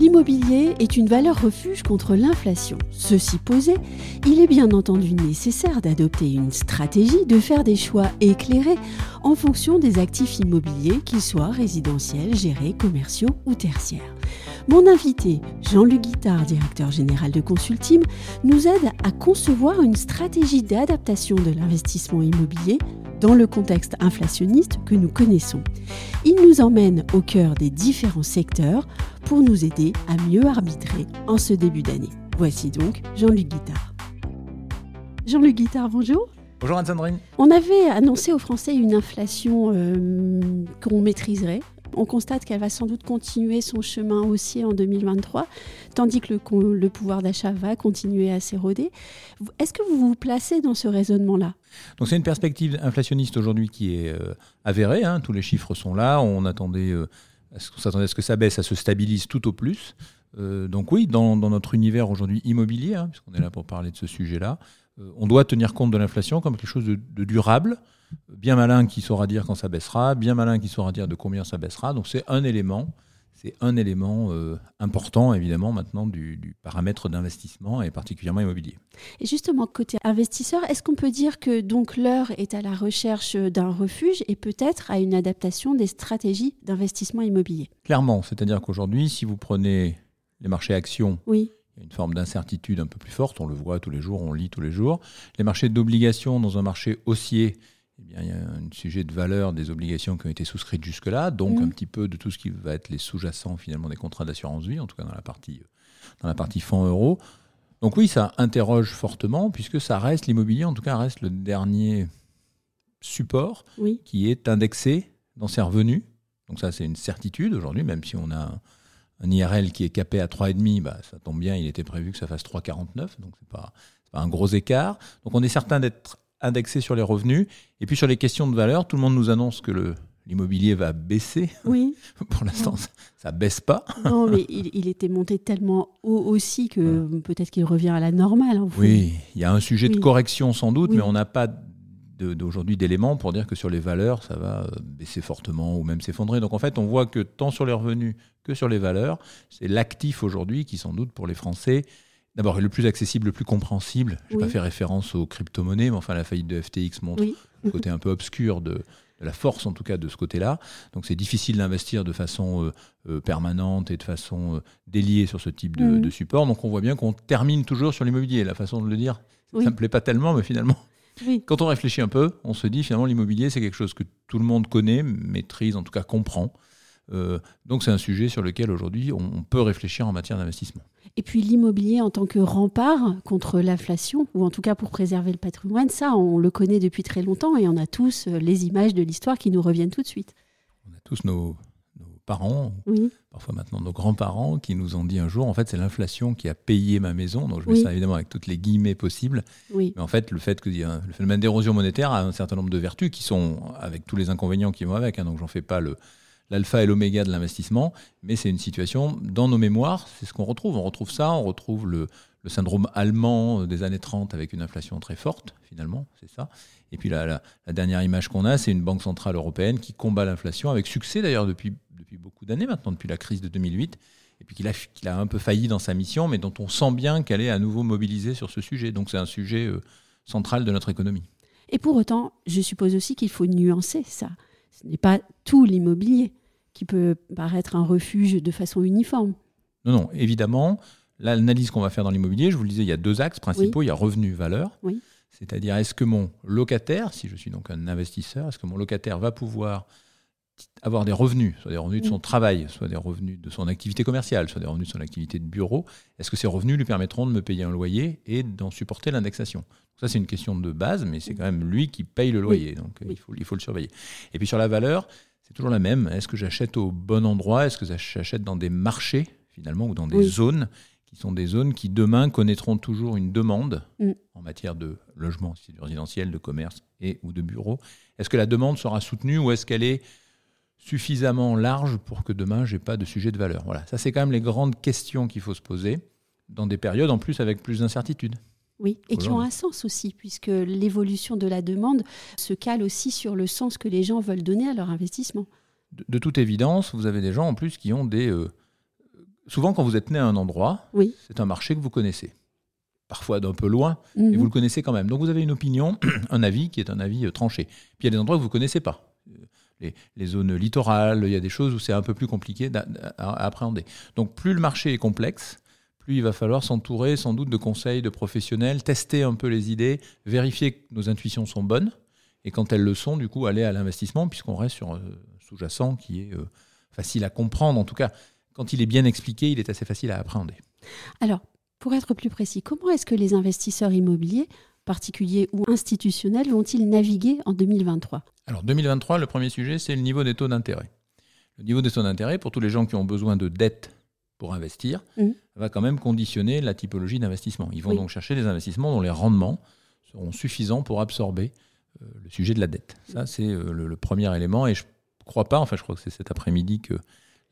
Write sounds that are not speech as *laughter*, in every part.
L'immobilier est une valeur refuge contre l'inflation. Ceci posé, il est bien entendu nécessaire d'adopter une stratégie, de faire des choix éclairés en fonction des actifs immobiliers, qu'ils soient résidentiels, gérés, commerciaux ou tertiaires. Mon invité, Jean-Luc Guittard, directeur général de Consultim, nous aide à concevoir une stratégie d'adaptation de l'investissement immobilier dans le contexte inflationniste que nous connaissons. Il nous emmène au cœur des différents secteurs pour nous aider à mieux arbitrer en ce début d'année. Voici donc Jean-Luc Guittard. Jean-Luc Guittard, bonjour. Bonjour Anne-Sandrine. On avait annoncé aux Français une inflation euh, qu'on maîtriserait on constate qu'elle va sans doute continuer son chemin haussier en 2023, tandis que le, pouvoir d'achat va continuer à s'éroder. Est-ce que vous vous placez dans ce raisonnement-là? Donc c'est une perspective inflationniste aujourd'hui qui est euh, avérée. Hein. tous les chiffres sont là. On attendait, euh, s'attendait à ce que ça baisse, ça se stabilise tout au plus. Euh, donc oui, dans, notre univers aujourd'hui immobilier, hein, puisqu'on est là pour parler de ce sujet-là, on doit tenir compte de l'inflation comme quelque chose de durable bien malin qui saura dire quand ça baissera, bien malin qui saura dire de combien ça baissera. Donc c'est un élément, c'est un élément euh, important évidemment maintenant du, paramètre d'investissement et particulièrement immobilier. Et justement côté investisseur, est-ce qu'on peut dire que donc l'heure est à la recherche d'un refuge et peut-être à une adaptation des stratégies d'investissement immobilier? Clairement, c'est-à-dire qu'aujourd'hui, si vous prenez les marchés actions, oui. Il y a une forme d'incertitude un peu plus forte, on le voit tous les jours, on lit tous les jours. Les marchés d'obligations dans un marché haussier, eh bien, il y a un sujet de valeur des obligations qui ont été souscrites jusque-là, donc mmh. un petit peu de tout ce qui va être les sous-jacents finalement des contrats d'assurance vie, en tout cas dans la partie, dans la partie fonds euros. Donc oui, ça interroge fortement, puisque ça reste, l'immobilier en tout cas reste le dernier support qui est indexé dans ses revenus. Donc ça, c'est une certitude aujourd'hui, même si on a un IRL qui est capé à 3,5, bah, ça tombe bien, il était prévu que ça fasse 3,49, donc c'est pas, pas un gros écart. Donc on est certain d'être indexé sur les revenus. Et puis sur les questions de valeur, tout le monde nous annonce que le, l'immobilier va baisser. Oui. *laughs* Pour l'instant, ça, ne baisse pas. Non, mais il, était monté tellement haut aussi que peut-être qu'il revient à la normale. Oui, il y a un sujet de correction sans doute, mais on n'a pas d'aujourd'hui d'éléments pour dire que sur les valeurs, ça va euh, baisser fortement ou même s'effondrer. Donc en fait, on voit que tant sur les revenus que sur les valeurs, c'est l'actif aujourd'hui qui sans doute pour les Français D'abord, le plus accessible, le plus compréhensible. Je n'ai pas fait référence aux crypto-monnaies, mais enfin, la faillite de FTX montre le côté un peu obscur de, la force, en tout cas, de ce côté-là. Donc, c'est difficile d'investir de façon euh, euh, permanente et de façon euh, déliée sur ce type de, de, support. Donc, on voit bien qu'on termine toujours sur l'immobilier. La façon de le dire, ça ne me plaît pas tellement, mais finalement, *laughs* quand on réfléchit un peu, on se dit finalement, l'immobilier, c'est quelque chose que tout le monde connaît, maîtrise, en tout cas comprend. Euh, donc c'est un sujet sur lequel aujourd'hui on peut réfléchir en matière d'investissement. Et puis l'immobilier en tant que rempart contre l'inflation, ou en tout cas pour préserver le patrimoine, ça on le connaît depuis très longtemps et on a tous euh, les images de l'histoire qui nous reviennent tout de suite. On a tous nos, parents, parfois maintenant nos grands-parents, qui nous ont dit un jour, en fait c'est l'inflation qui a payé ma maison, donc je mets ça évidemment avec toutes les guillemets possibles, mais en fait le fait que le phénomène d'érosion monétaire a un certain nombre de vertus qui sont avec tous les inconvénients qui vont avec, hein, donc j'en fais pas le l'alpha et l'oméga de l'investissement, mais c'est une situation, dans nos mémoires, c'est ce qu'on retrouve. On retrouve ça, on retrouve le, syndrome allemand des années 30 avec une inflation très forte, finalement, c'est ça. Et puis la, la, dernière image qu'on a, c'est une banque centrale européenne qui combat l'inflation, avec succès d'ailleurs depuis, depuis beaucoup d'années maintenant, depuis la crise de 2008, et puis qu'il a, qu'il a un peu failli dans sa mission, mais dont on sent bien qu'elle est à nouveau mobilisée sur ce sujet. Donc c'est un sujet euh, central de notre économie. Et pour autant, je suppose aussi qu'il faut nuancer ça. Ce n'est pas tout l'immobilier qui peut paraître un refuge de façon uniforme. Non, non, évidemment, l'analyse qu'on va faire dans l'immobilier, je vous le disais, il y a deux axes principaux. Il y a revenu-valeur. Oui. C'est-à-dire, est-ce que mon locataire, si je suis donc un investisseur, est-ce que mon locataire va pouvoir avoir des revenus, soit des revenus de son travail, soit des revenus de son activité commerciale, soit des revenus de son activité de bureau, est-ce que ces revenus lui permettront de me payer un loyer et d'en supporter l'indexation? Ça, c'est une question de base, mais c'est quand même lui qui paye le loyer, donc il, faut, il faut le surveiller. Et puis sur la valeur, c'est toujours la même. Est-ce que j'achète au bon endroit? Est-ce que j'achète dans des marchés, finalement, ou dans des zones qui sont des zones qui demain connaîtront toujours une demande Mm. en matière de logement, si c'est du résidentiel, de commerce et ou de bureaux. Est-ce que la demande sera soutenue ou est-ce qu'elle est suffisamment large pour que demain j'ai pas de sujet de valeur Voilà, ça c'est quand même les grandes questions qu'il faut se poser dans des périodes en plus avec plus d'incertitudes. Oui, et qui ont un sens aussi, puisque l'évolution de la demande se cale aussi sur le sens que les gens veulent donner à leur investissement. De, de toute évidence, vous avez des gens en plus qui ont des euh, souvent quand vous êtes né à un endroit, Oui. c'est un marché que vous connaissez. Parfois d'un peu loin, et Mhm. vous le connaissez quand même. Donc vous avez une opinion, *clears throat* un avis qui est un avis euh, tranché. Puis il y a des endroits que vous ne connaissez pas. Euh, Les, zones littorales, il y a des choses où c'est un peu plus compliqué à, à appréhender. Donc plus le marché est complexe, plus il va falloir s'entourer sans doute de conseils, de professionnels, tester un peu les idées, vérifier que nos intuitions sont bonnes, et quand elles le sont, du coup, aller à l'investissement, puisqu'on reste sur un sous-jacent qui est euh, facile à comprendre. En tout cas, quand il est bien expliqué, il est assez facile à appréhender. Alors, pour être plus précis, comment est-ce que les investisseurs immobiliers, particuliers ou institutionnels, vont-ils naviguer en 2023 Alors 2023, le premier sujet, c'est le niveau des taux d'intérêt. Le niveau des taux d'intérêt, pour tous les gens qui ont besoin de dettes pour investir, Mhm. va quand même conditionner la typologie d'investissement. Ils vont Oui. donc chercher des investissements dont les rendements seront suffisants pour absorber euh, le sujet de la dette. Ça, c'est euh, le, le premier élément. Et je ne crois pas, enfin je crois que c'est cet après-midi que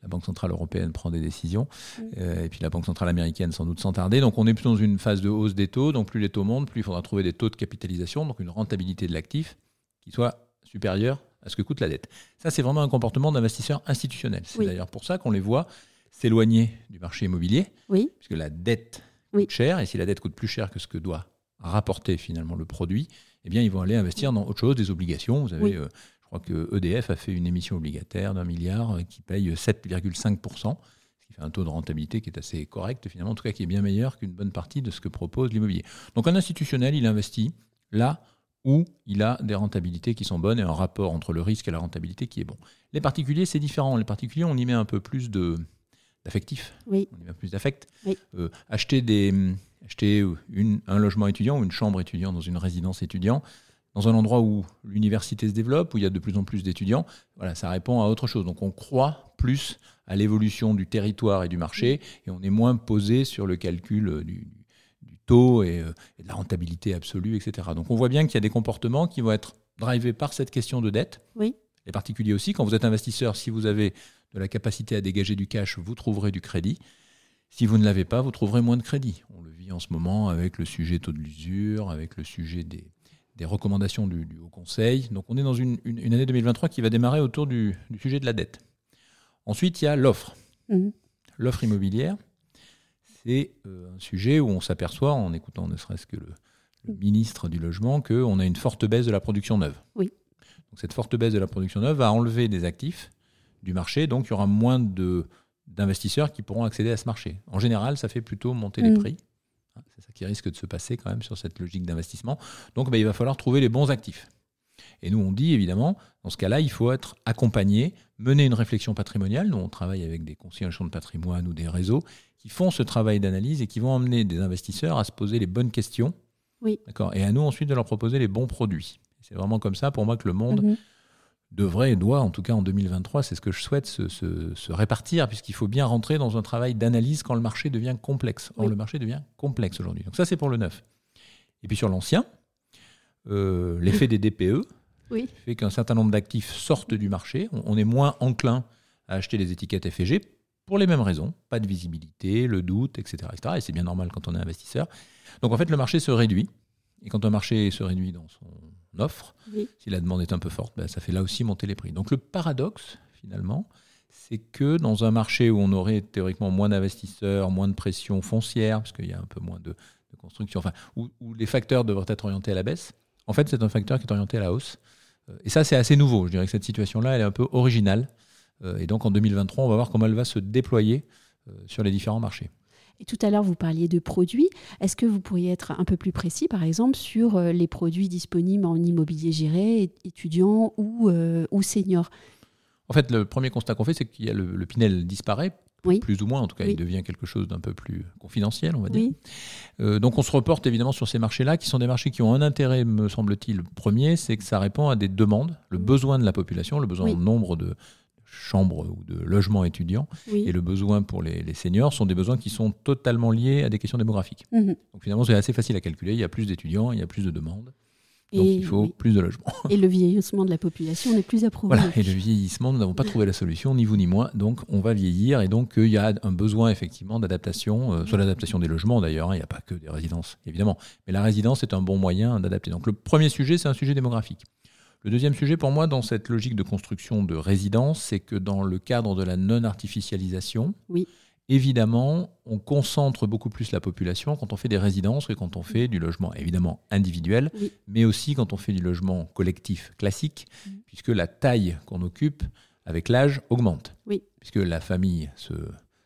la Banque Centrale Européenne prend des décisions, Mhm. euh, et puis la Banque Centrale Américaine sans doute sans tarder. Donc on est plutôt dans une phase de hausse des taux, donc plus les taux montent, plus il faudra trouver des taux de capitalisation, donc une rentabilité de l'actif qui soit supérieure à ce que coûte la dette. Ça, c'est vraiment un comportement d'investisseur institutionnel. C'est Oui. d'ailleurs pour ça qu'on les voit s'éloigner du marché immobilier, Oui, puisque la dette Oui. coûte cher, et si la dette coûte plus cher que ce que doit rapporter finalement le produit, eh bien ils vont aller investir dans autre chose, des obligations. Vous avez, euh, je crois que EDF a fait une émission obligataire d'un milliard euh, qui paye 7,5%, ce qui fait un taux de rentabilité qui est assez correct finalement, en tout cas qui est bien meilleur qu'une bonne partie de ce que propose l'immobilier. Donc un institutionnel, il investit là où il a des rentabilités qui sont bonnes et un rapport entre le risque et la rentabilité qui est bon. Les particuliers, c'est différent. Les particuliers, on y met un peu plus de d'affectif oui, on y met plus d'affect. Oui. Euh, acheter des, acheter une, un logement étudiant ou une chambre étudiante dans une résidence étudiant, dans un endroit où l'université se développe, où il y a de plus en plus d'étudiants, voilà, ça répond à autre chose. Donc on croit plus à l'évolution du territoire et du marché, et on est moins posé sur le calcul euh, du, du taux et, euh, et de la rentabilité absolue, etc. Donc on voit bien qu'il y a des comportements qui vont être drivés par cette question de dette. Oui. Les particuliers aussi, quand vous êtes investisseur, si vous avez de la capacité à dégager du cash, vous trouverez du crédit. Si vous ne l'avez pas, vous trouverez moins de crédit. On le vit en ce moment avec le sujet taux de l'usure, avec le sujet des, des recommandations du, du Haut Conseil. Donc on est dans une, une- une année 2023 qui va démarrer autour du, du sujet de la dette. Ensuite, il y a l'offre. Mhm. L'offre immobilière, c'est euh, un sujet où on s'aperçoit, en écoutant ne serait-ce que le, le ministre du Logement, qu'on a une forte baisse de la production neuve. Oui. Donc cette forte baisse de la production neuve va enlever des actifs du marché, donc il y aura moins de d'investisseurs qui pourront accéder à ce marché. En général, ça fait plutôt monter les Mm. prix. Hein, C'est ça qui risque de se passer quand même sur cette logique d'investissement. Donc ben, il va falloir trouver les bons actifs. Et nous, on dit évidemment, dans ce cas-là, il faut être accompagné, mener une réflexion patrimoniale. Nous, on travaille avec des conseillers en de patrimoine ou des réseaux qui font ce travail d'analyse et qui vont emmener des investisseurs à se poser les bonnes questions. Oui. D'accord? Et à nous ensuite de leur proposer les bons produits. C'est vraiment comme ça pour moi que le monde Mhm. Devrait et doit, en tout cas en 2023, c'est ce que je souhaite, se, se- se répartir, puisqu'il faut bien rentrer dans un travail d'analyse quand le marché devient complexe. Or, Oui. le marché devient complexe aujourd'hui. Donc ça, c'est pour le neuf. Et puis sur l'ancien, euh, l'effet des DPE Oui. fait qu'un certain nombre d'actifs sortent du marché. On, on est moins enclin à acheter les étiquettes FG pour les mêmes raisons. Pas de visibilité, le doute, etc. etc. et c'est bien normal quand on est investisseur. Donc en fait, le marché se réduit. Et quand un marché se réduit dans son offre, Oui. si la demande est un peu forte, ben, ça fait là aussi monter les prix. Donc le paradoxe, finalement, c'est que dans un marché où on aurait théoriquement moins d'investisseurs, moins de pression foncière, parce qu'il y a un peu moins de, de construction, enfin, où, où les facteurs devraient être orientés à la baisse, en fait, c'est un facteur qui est orienté à la hausse. Euh, Et ça, c'est assez nouveau. Je dirais que cette situation-là, elle est un peu originale. Euh, Et donc, en 2023, on va voir comment elle va se déployer euh, sur les différents marchés. Et tout à l'heure, vous parliez de produits. Est-ce que vous pourriez être un peu plus précis, par exemple, sur euh, les produits disponibles en immobilier géré, é- étudiant ou, euh, ou senior? En fait, le premier constat qu'on fait, c'est qu'il y a le, le Pinel disparaît, Oui. plus ou moins. En tout cas, Oui. il devient quelque chose d'un peu plus confidentiel, on va dire. Oui, Euh, donc on se reporte évidemment sur ces marchés-là, qui sont des marchés qui ont un intérêt, me semble-t-il, premier, c'est que ça répond à des demandes, le besoin de la population, le besoin en nombre de chambres ou de logements étudiants et le besoin pour les, seniors sont des besoins qui sont totalement liés à des questions démographiques. Mhm. Donc finalement, c'est assez facile à calculer. Il y a plus d'étudiants, il y a plus de demandes. Donc il faut plus de logements. Et le vieillissement de la population n'est plus approuvé. Voilà, et le vieillissement, nous n'avons pas trouvé la solution, ni vous ni moi. Donc on va vieillir et donc il y a un besoin effectivement d'adaptation, euh, soit l'adaptation des logements d'ailleurs, hein, il n'y a pas que des résidences évidemment, mais la résidence est un bon moyen d'adapter. Donc le premier sujet, c'est un sujet démographique. Le deuxième sujet pour moi dans cette logique de construction de résidence, c'est que dans le cadre de la non-artificialisation, oui évidemment, on concentre beaucoup plus la population quand on fait des résidences que quand on fait du logement évidemment individuel, mais aussi quand on fait du logement collectif classique, mm. puisque la taille qu'on occupe avec l'âge augmente. Puisque la famille se,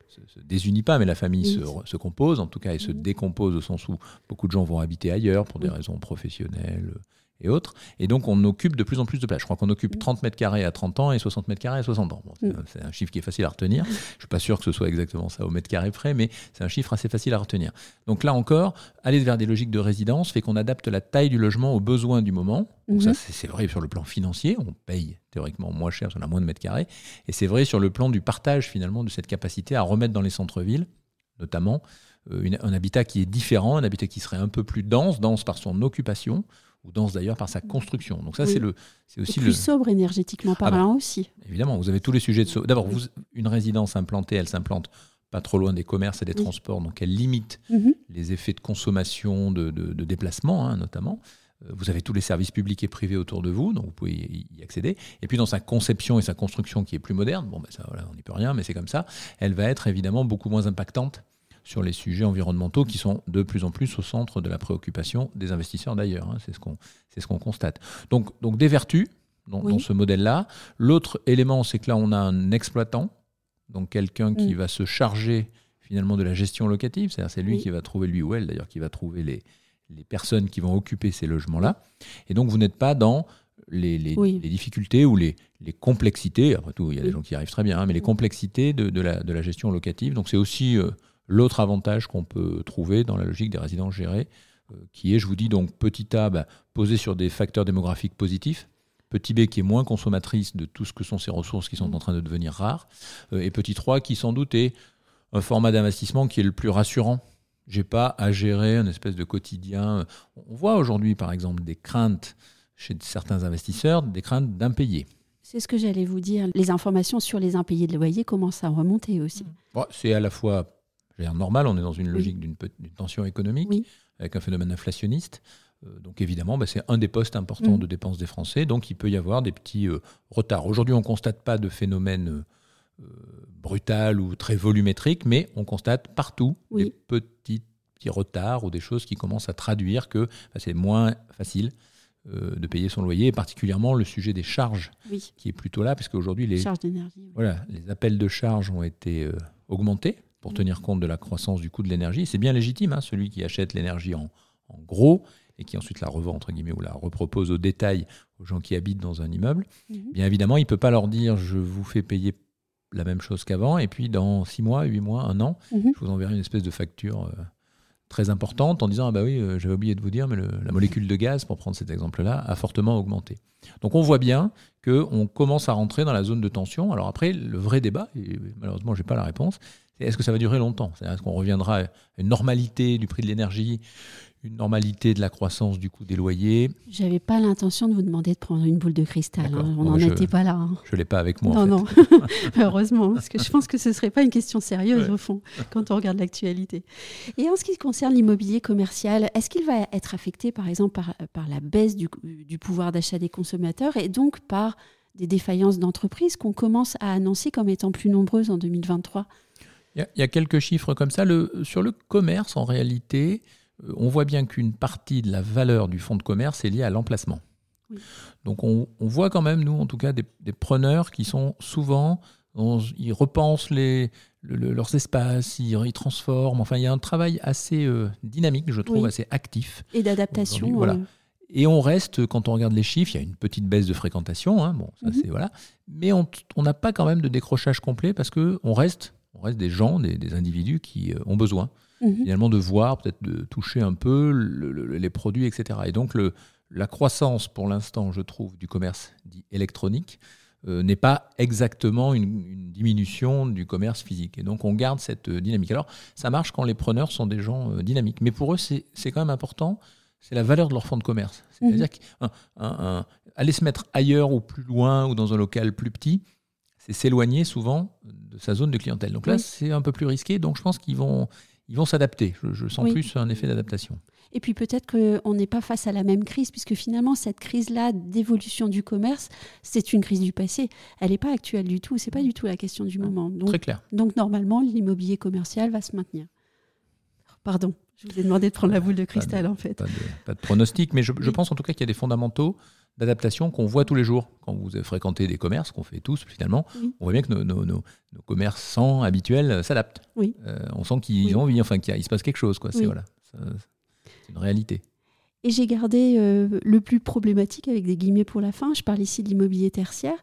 se, désunit pas, mais la famille se, compose, en tout cas, elle se mm. décompose au sens où beaucoup de gens vont habiter ailleurs pour des raisons professionnelles, et autres. Et donc, on occupe de plus en plus de place. Je crois qu'on occupe 30 mètres carrés à 30 ans et 60 mètres carrés à 60 ans. Mm. c'est un chiffre qui est facile à retenir. Je ne suis pas sûr que ce soit exactement ça au mètre carré près, mais c'est un chiffre assez facile à retenir. Donc là encore, aller vers des logiques de résidence fait qu'on adapte la taille du logement aux besoins du moment. Donc ça, mm-hmm. c'est vrai sur le plan financier. On paye théoriquement moins cher si on a moins de mètres carrés. Et c'est vrai sur le plan du partage finalement de cette capacité à remettre dans les centres-villes, notamment, euh, un habitat qui est différent, un habitat qui serait un peu plus dense, dense par son occupation, ou dense d'ailleurs par sa construction. Donc ça, c'est le, c'est aussi plus le... sobre énergétiquement ah parlant bah, aussi. Évidemment, vous avez tous les sujets de D'abord, une résidence implantée, elle s'implante pas trop loin des commerces et des transports, donc elle limite mhm. les effets de consommation, de, de, déplacement hein, notamment. Euh, vous avez tous les services publics et privés autour de vous, donc vous pouvez y accéder. Et puis dans sa conception et sa construction qui est plus moderne, bon ben ça, voilà, on n'y peut rien, mais c'est comme ça, elle va être évidemment beaucoup moins impactante sur les sujets environnementaux qui sont de plus en plus au centre de la préoccupation des investisseurs d'ailleurs. Hein, c'est ce qu'on ce qu'on constate. Donc, donc des vertus dans, ce modèle-là. L'autre élément, c'est que là, on a un exploitant, donc quelqu'un qui mm. va se charger finalement de la gestion locative, c'est-à-dire c'est lui qui va trouver, lui ou elle d'ailleurs, qui va trouver les, les personnes qui vont occuper ces logements-là. Et donc vous n'êtes pas dans les, les, difficultés ou les, les, complexités, après tout, il y a des gens qui arrivent très bien, hein, mais les complexités de, de, la, de, la, gestion locative. Donc c'est aussi euh, L'autre avantage qu'on peut trouver dans la logique des résidences gérées, euh, qui est, je vous dis, donc petit A, bah, posé sur des facteurs démographiques positifs, petit B qui est moins consommatrice de tout ce que sont ces ressources qui sont en train de devenir rares, euh, et petit 3 qui sans doute est un format d'investissement qui est le plus rassurant. J'ai pas à gérer un espèce de quotidien. On voit aujourd'hui, par exemple, des craintes chez certains investisseurs, des craintes d'impayés. C'est ce que j'allais vous dire. Les informations sur les impayés de loyer commencent à remonter aussi. c'est à la fois normal, on est dans une logique d'une tension économique, avec un phénomène inflationniste. Euh, donc évidemment, bah, c'est un des postes importants mm. de dépenses des Français, donc il peut y avoir des petits euh, retards. Aujourd'hui, on ne constate pas de phénomène euh, brutal ou très volumétrique, mais on constate partout des petits, petits, retards ou des choses qui commencent à traduire que bah, c'est moins facile de payer son loyer, et particulièrement le sujet des charges, qui est plutôt là, parce qu'aujourd'hui, les, voilà, les appels de charges ont été augmentés pour tenir compte de la croissance du coût de l'énergie. C'est bien légitime, hein, celui qui achète l'énergie en, gros et qui ensuite la revend, entre guillemets, ou la repropose au détail aux gens qui habitent dans un immeuble. Mhm. Bien évidemment, il ne peut pas leur dire je vous fais payer la même chose qu'avant, et puis dans six mois, huit mois, un an, mhm. je vous enverrai une espèce de facture euh, très importante en disant ah bah oui, euh, j'avais oublié de vous dire, mais la molécule de gaz, pour prendre cet exemple-là, a fortement augmenté. Donc on voit bien qu'on commence à rentrer dans la zone de tension. Alors après, le vrai débat, et malheureusement, je n'ai pas la réponse, est-ce que ça va durer longtemps? Est-ce qu'on reviendra à une normalité du prix de l'énergie, une normalité de la croissance du coût des loyers? J'avais pas l'intention de vous demander de prendre une boule de cristal. Hein. On n'en était pas là. Hein. Je l'ai pas avec moi. Non, non. *laughs* *laughs* Heureusement, parce que je pense que ce serait pas une question sérieuse au fond quand on regarde l'actualité. Et en ce qui concerne l'immobilier commercial, est-ce qu'il va être affecté, par exemple, par, par la baisse du, du pouvoir d'achat des consommateurs et donc par des défaillances d'entreprises qu'on commence à annoncer comme étant plus nombreuses en 2023 il y, a quelques chiffres comme ça. Le, sur le commerce, en réalité, euh, on voit bien qu'une partie de la valeur du fonds de commerce est liée à l'emplacement. Donc on, voit quand même, nous, en tout cas, des, preneurs qui sont souvent, ils repensent les, leurs espaces, ils, transforment. Enfin, il y a un travail assez euh, dynamique, je trouve, assez actif. Et d'adaptation. Voilà. Euh. Et on reste, quand on regarde les chiffres, il y a une petite baisse de fréquentation, hein, bon, ça mhm. c'est voilà, mais on n'a pas quand même de décrochage complet parce que on reste on reste des gens, des, individus qui euh, ont besoin mhm. finalement de voir, peut-être de toucher un peu les produits, etc. Et donc le, la croissance pour l'instant, je trouve, du commerce dit électronique n'est pas exactement une, diminution du commerce physique. Et donc on garde cette dynamique. Alors ça marche quand les preneurs sont des gens dynamiques. Mais pour eux, c'est quand même important, c'est la valeur de leur fonds de commerce. C'est-à-dire mmh. qu'aller se mettre ailleurs ou plus loin ou dans un local plus petit, c'est s'éloigner souvent de sa zone de clientèle. Donc là, c'est un peu plus risqué. Donc je pense qu'ils vont, ils vont s'adapter. Je, sens plus un effet d'adaptation. Et puis peut-être qu'on n'est pas face à la même crise, puisque finalement, cette crise-là d'évolution du commerce, c'est une crise du passé. Elle n'est pas actuelle du tout. C'est pas du tout la question du moment. Donc, Très clair. Donc normalement, l'immobilier commercial va se maintenir. Pardon, je vous ai demandé de prendre la boule de cristal, en fait. Pas de, pronostic, mais je, je pense en tout cas qu'il y a des fondamentaux d'adaptation qu'on voit tous les jours. Quand vous fréquentez des commerces, qu'on fait tous finalement, on voit bien que nos, nos, commerçants habituels s'adaptent. Oui. Euh, on sent qu'ils ont envie, enfin qu'il se passe quelque chose. C'est voilà, une réalité. Et j'ai gardé euh, le plus problématique avec des guillemets pour la fin. Je parle ici de l'immobilier tertiaire.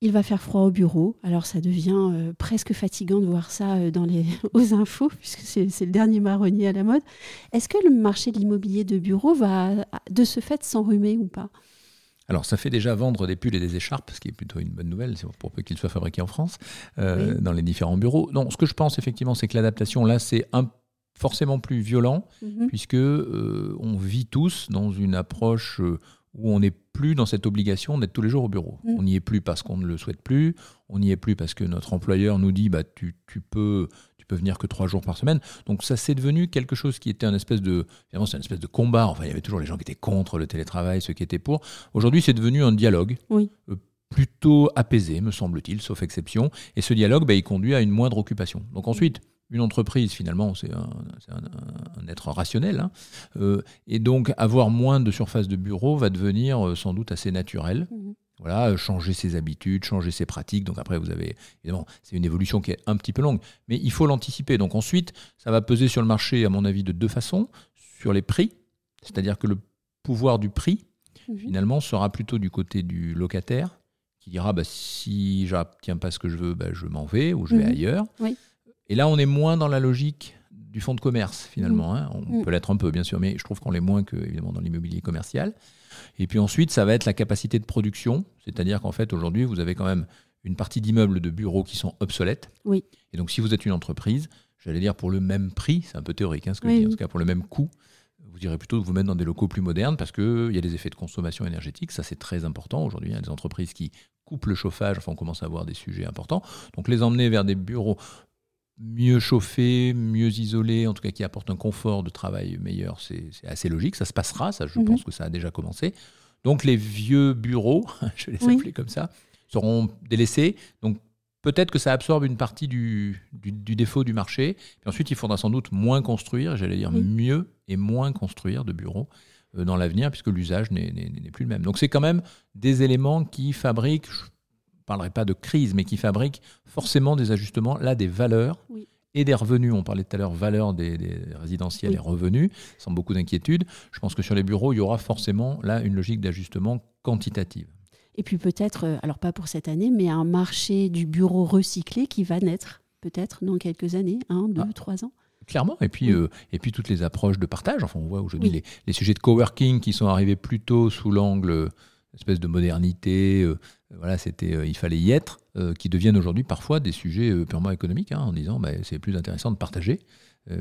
Il va faire froid au bureau. Alors ça devient euh, presque fatigant de voir ça dans les, *laughs* aux infos, puisque c'est le dernier marronnier à la mode. Est-ce que le marché de l'immobilier de bureau va de ce fait s'enrhumer ou pas? Alors, ça fait déjà vendre des pulls et des écharpes, ce qui est plutôt une bonne nouvelle, pour peu qu'ils soient fabriqués en France, euh, dans les différents bureaux. Non, ce que je pense effectivement, c'est que l'adaptation, là, c'est forcément plus violent, mhm. puisque euh, on vit tous dans une approche euh, où on n'est plus dans cette obligation d'être tous les jours au bureau. Mhm. On n'y est plus parce qu'on ne le souhaite plus, on n'y est plus parce que notre employeur nous dit bah, tu, tu peux venir que trois jours par semaine. Donc ça c'est devenu quelque chose qui était un espèce de, c'est une espèce de combat. Enfin, il y avait toujours les gens qui étaient contre le télétravail, ceux qui étaient pour. Aujourd'hui, c'est devenu un dialogue. Oui. Euh, plutôt apaisé, me semble-t-il, sauf exception. Et ce dialogue, bah, il conduit à une moindre occupation. Donc ensuite, une entreprise, finalement, c'est un, être rationnel. Hein. Euh, et donc, avoir moins de surface de bureau va devenir euh, sans doute assez naturel. Mmh. Voilà, euh, changer ses habitudes, changer ses pratiques. Donc après, vous avez, évidemment, c'est une évolution qui est un petit peu longue, mais il faut l'anticiper. Donc ensuite, ça va peser sur le marché, à mon avis, de deux façons. Sur les prix, c'est-à-dire que le pouvoir du prix, mhm. finalement, sera plutôt du côté du locataire, qui dira, bah, si j'obtiens pas ce que je veux, bah, je m'en vais ou je vais mhm. ailleurs. Et là, on est moins dans la logique du fonds de commerce, finalement. Mhm. Hein. On peut l'être un peu, bien sûr, mais je trouve qu'on l'est moins que, évidemment, dans l'immobilier commercial. Et puis ensuite, ça va être la capacité de production, c'est-à-dire qu'en fait, aujourd'hui, vous avez quand même une partie d'immeubles de bureaux qui sont obsolètes. Oui. Et donc, si vous êtes une entreprise, j'allais dire pour le même prix, c'est un peu théorique hein, ce que je dis, en tout cas pour le même coût, vous direz plutôt de vous mettre dans des locaux plus modernes parce qu'il y a des effets de consommation énergétique, ça c'est très important. Aujourd'hui, il y a des entreprises qui coupent le chauffage, enfin on commence à avoir des sujets importants. Donc les emmener vers des bureaux mieux chauffés, mieux isolés, en tout cas qui apportent un confort de travail meilleur, c'est assez logique. Ça se passera, ça, je mhm. pense que ça a déjà commencé. Donc les vieux bureaux, *laughs* je vais les appeler comme ça, seront délaissés. Donc peut-être que ça absorbe une partie du, du, défaut du marché. Et ensuite, il faudra sans doute moins construire, j'allais dire mieux et moins construire de bureaux euh, dans l'avenir, puisque l'usage n'est plus le même. Donc c'est quand même des éléments qui fabriquent, parlerai pas de crise, mais qui fabrique forcément des ajustements, là, des valeurs et des revenus. On parlait tout à l'heure valeurs des, résidentiels et revenus, sans beaucoup d'inquiétude. Je pense que sur les bureaux, il y aura forcément là une logique d'ajustement quantitative. Et puis peut-être, euh, alors pas pour cette année, mais un marché du bureau recyclé qui va naître peut-être dans quelques années, un, deux, ah. trois ans. Clairement, et puis, euh, et puis toutes les approches de partage. Enfin, on voit aujourd'hui les, les, sujets de coworking qui sont arrivés plutôt sous l'angle espèce de modernité, euh, voilà, c'était, euh, il fallait y être, euh, qui deviennent aujourd'hui parfois des sujets purement économiques, hein, en disant bah, c'est plus intéressant de partager,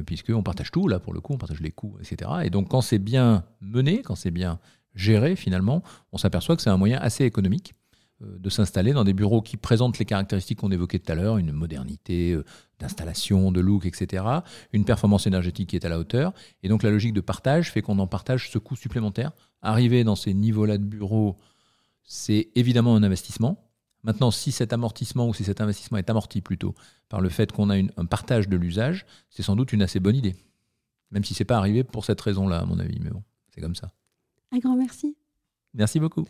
puisqu'on partage tout, là pour le coup, on partage les coûts, etc. Et donc quand c'est bien mené, quand c'est bien géré, finalement, on s'aperçoit que c'est un moyen assez économique de s'installer dans des bureaux qui présentent les caractéristiques qu'on évoquait tout à l'heure, une modernité d'installation, de look, etc., une performance énergétique qui est à la hauteur. Et donc la logique de partage fait qu'on en partage ce coût supplémentaire arriver dans ces niveaux-là de bureau, c'est évidemment un investissement. Maintenant, si cet amortissement ou si cet investissement est amorti plutôt par le fait qu'on a un partage de l'usage, c'est sans doute une assez bonne idée. Même si ce n'est pas arrivé pour cette raison-là, à mon avis. Mais bon, c'est comme ça. Un grand merci. Merci beaucoup.